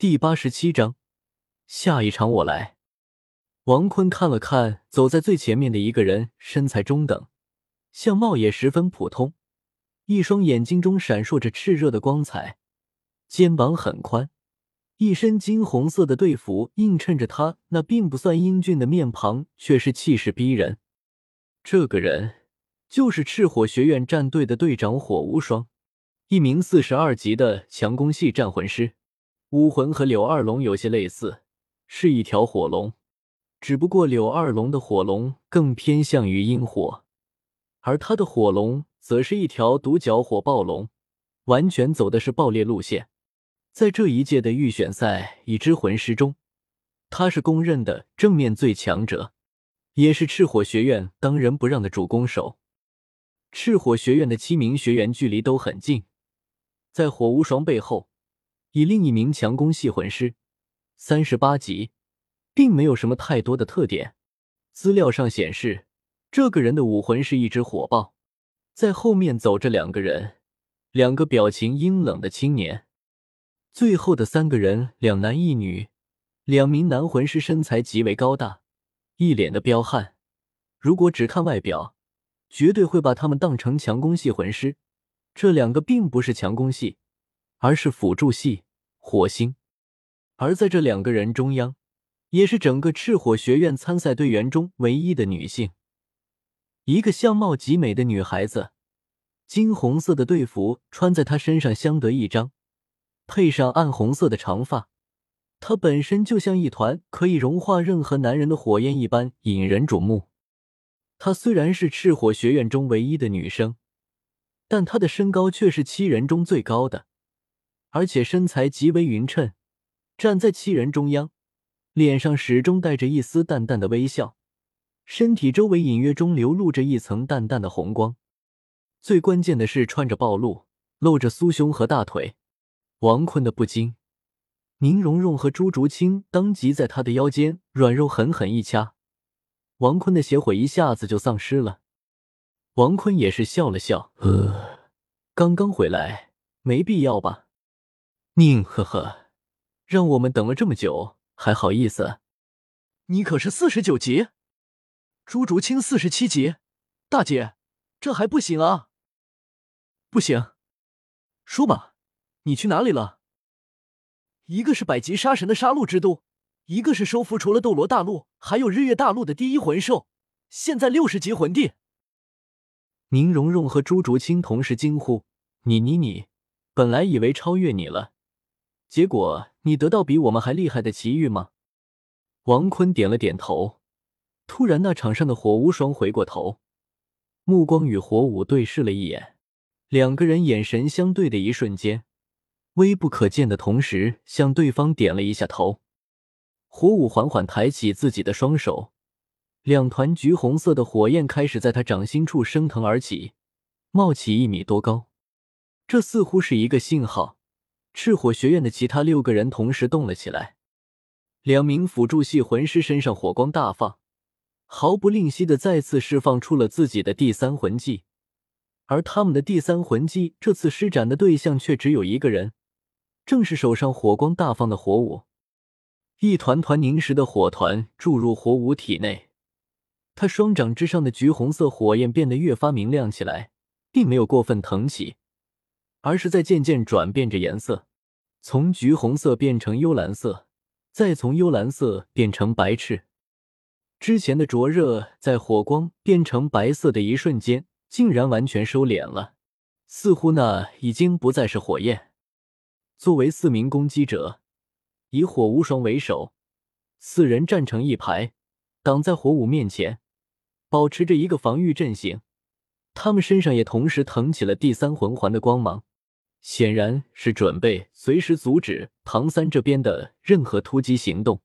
第八十七章，下一场我来。王坤看了看走在最前面的一个人，身材中等，相貌也十分普通，一双眼睛中闪烁着炽热的光彩，肩膀很宽，一身金红色的队服映衬着他那并不算英俊的面庞，却是气势逼人。这个人就是赤火学院战队的队长火无双，一名四十二级的强攻系战魂师。武魂和柳二龙有些类似，是一条火龙，只不过柳二龙的火龙更偏向于阴火，而他的火龙则是一条独角火暴龙，完全走的是爆裂路线。在这一届的预选赛已知魂师中，他是公认的正面最强者，也是赤火学院当仁不让的主攻手。赤火学院的七名学员距离都很近，在火无双背后。以另一名强攻系魂师，三十八级，并没有什么太多的特点。资料上显示，这个人的武魂是一只火爆。在后面走着两个人，两个表情阴冷的青年。最后的三个人，两男一女，两名男魂师身材极为高大，一脸的彪悍。如果只看外表，绝对会把他们当成强攻系魂师。这两个并不是强攻系。而是辅助系火星，而在这两个人中央，也是整个赤火学院参赛队员中唯一的女性，一个相貌极美的女孩子，金红色的队服穿在她身上相得益彰，配上暗红色的长发，她本身就像一团可以融化任何男人的火焰一般引人瞩目。她虽然是赤火学院中唯一的女生，但她的身高却是七人中最高的。而且身材极为匀称，站在七人中央，脸上始终带着一丝淡淡的微笑，身体周围隐约中流露着一层淡淡的红光。最关键的是穿着暴露，露着酥胸和大腿。王坤的不禁，宁荣荣和朱竹清当即在他的腰间软肉狠狠一掐，王坤的邪火一下子就丧失了。王坤也是笑了笑，呃，刚刚回来，没必要吧。宁，呵呵，让我们等了这么久，还好意思？你可是四十九级，朱竹清四十七级，大姐，这还不行啊？不行，说吧，你去哪里了？一个是百级杀神的杀戮之都，一个是收服除了斗罗大陆还有日月大陆的第一魂兽，现在六十级魂帝。宁荣荣和朱竹清同时惊呼：“你你你，本来以为超越你了。”结果你得到比我们还厉害的奇遇吗？王坤点了点头。突然，那场上的火无双回过头，目光与火舞对视了一眼，两个人眼神相对的一瞬间，微不可见的同时向对方点了一下头。火舞缓缓抬起自己的双手，两团橘红色的火焰开始在他掌心处升腾而起，冒起一米多高。这似乎是一个信号。赤火学院的其他六个人同时动了起来，两名辅助系魂师身上火光大放，毫不吝惜的再次释放出了自己的第三魂技，而他们的第三魂技这次施展的对象却只有一个人，正是手上火光大放的火舞。一团团凝实的火团注入火舞体内，他双掌之上的橘红色火焰变得越发明亮起来，并没有过分腾起，而是在渐渐转变着颜色。从橘红色变成幽蓝色，再从幽蓝色变成白炽。之前的灼热，在火光变成白色的一瞬间，竟然完全收敛了，似乎那已经不再是火焰。作为四名攻击者，以火无双为首，四人站成一排，挡在火舞面前，保持着一个防御阵型。他们身上也同时腾起了第三魂环的光芒。显然是准备随时阻止唐三这边的任何突击行动。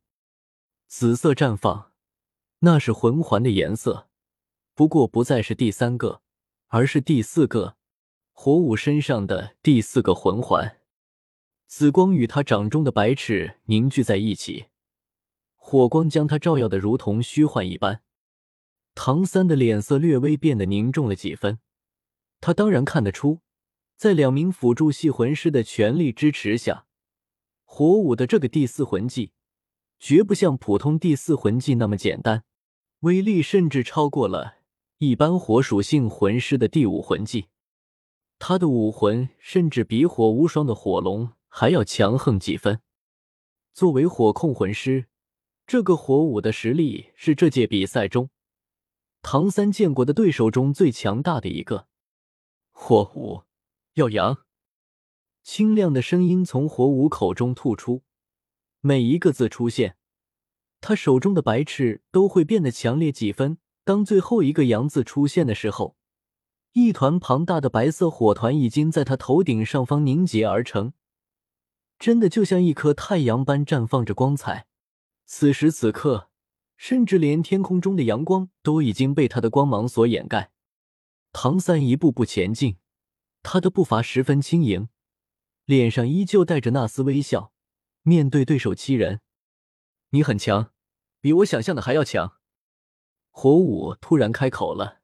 紫色绽放，那是魂环的颜色，不过不再是第三个，而是第四个火舞身上的第四个魂环。紫光与他掌中的白翅凝聚在一起，火光将他照耀的如同虚幻一般。唐三的脸色略微变得凝重了几分，他当然看得出。在两名辅助系魂师的全力支持下，火舞的这个第四魂技，绝不像普通第四魂技那么简单，威力甚至超过了一般火属性魂师的第五魂技。他的武魂甚至比火无双的火龙还要强横几分。作为火控魂师，这个火舞的实力是这届比赛中唐三见过的对手中最强大的一个。火舞，耀阳。清亮的声音从火舞口中吐出，每一个字出现，他手中的白翅都会变得强烈几分。当最后一个“阳”字出现的时候，一团庞大的白色火团已经在他头顶上方凝结而成，真的就像一颗太阳般绽放着光彩。此时此刻，甚至连天空中的阳光都已经被他的光芒所掩盖。唐三一步步前进，他的步伐十分轻盈。脸上依旧带着那丝微笑，面对对手七人，你很强，比我想象的还要强。火舞突然开口了，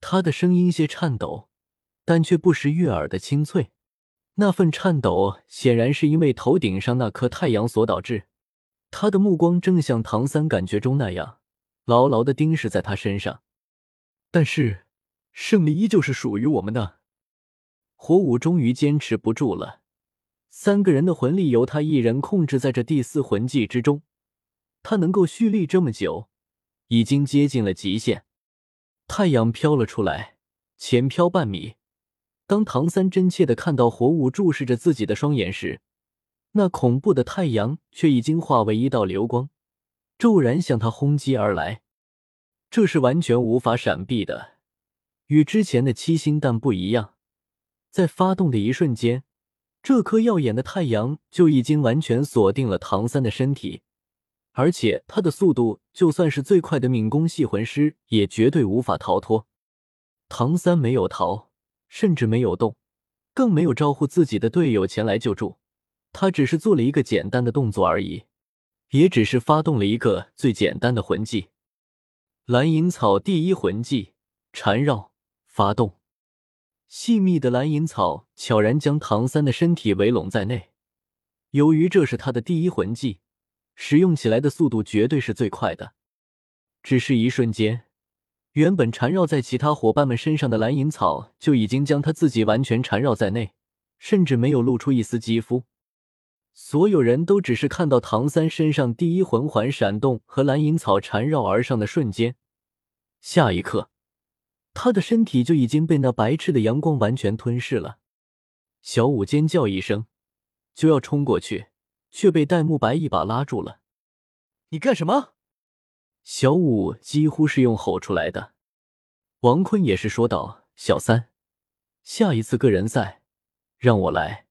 他的声音些颤抖，但却不失悦耳的清脆。那份颤抖显然是因为头顶上那颗太阳所导致。他的目光正像唐三感觉中那样，牢牢的盯视在他身上。但是，胜利依旧是属于我们的。火舞终于坚持不住了。三个人的魂力由他一人控制在这第四魂技之中，他能够蓄力这么久，已经接近了极限。太阳飘了出来，前飘半米。当唐三真切的看到火舞注视着自己的双眼时，那恐怖的太阳却已经化为一道流光，骤然向他轰击而来。这是完全无法闪避的，与之前的七星弹不一样，在发动的一瞬间。这颗耀眼的太阳就已经完全锁定了唐三的身体，而且他的速度就算是最快的敏攻系魂师也绝对无法逃脱。唐三没有逃，甚至没有动，更没有招呼自己的队友前来救助，他只是做了一个简单的动作而已，也只是发动了一个最简单的魂技——蓝银草第一魂技缠绕发动。细密的蓝银草悄然将唐三的身体围拢在内。由于这是他的第一魂技，使用起来的速度绝对是最快的。只是一瞬间，原本缠绕在其他伙伴们身上的蓝银草就已经将他自己完全缠绕在内，甚至没有露出一丝肌肤。所有人都只是看到唐三身上第一魂环闪动和蓝银草缠绕而上的瞬间，下一刻。他的身体就已经被那白炽的阳光完全吞噬了。小舞尖叫一声，就要冲过去，却被戴沐白一把拉住了。“你干什么？”小舞几乎是用吼出来的。王坤也是说道：“小三，下一次个人赛，让我来。”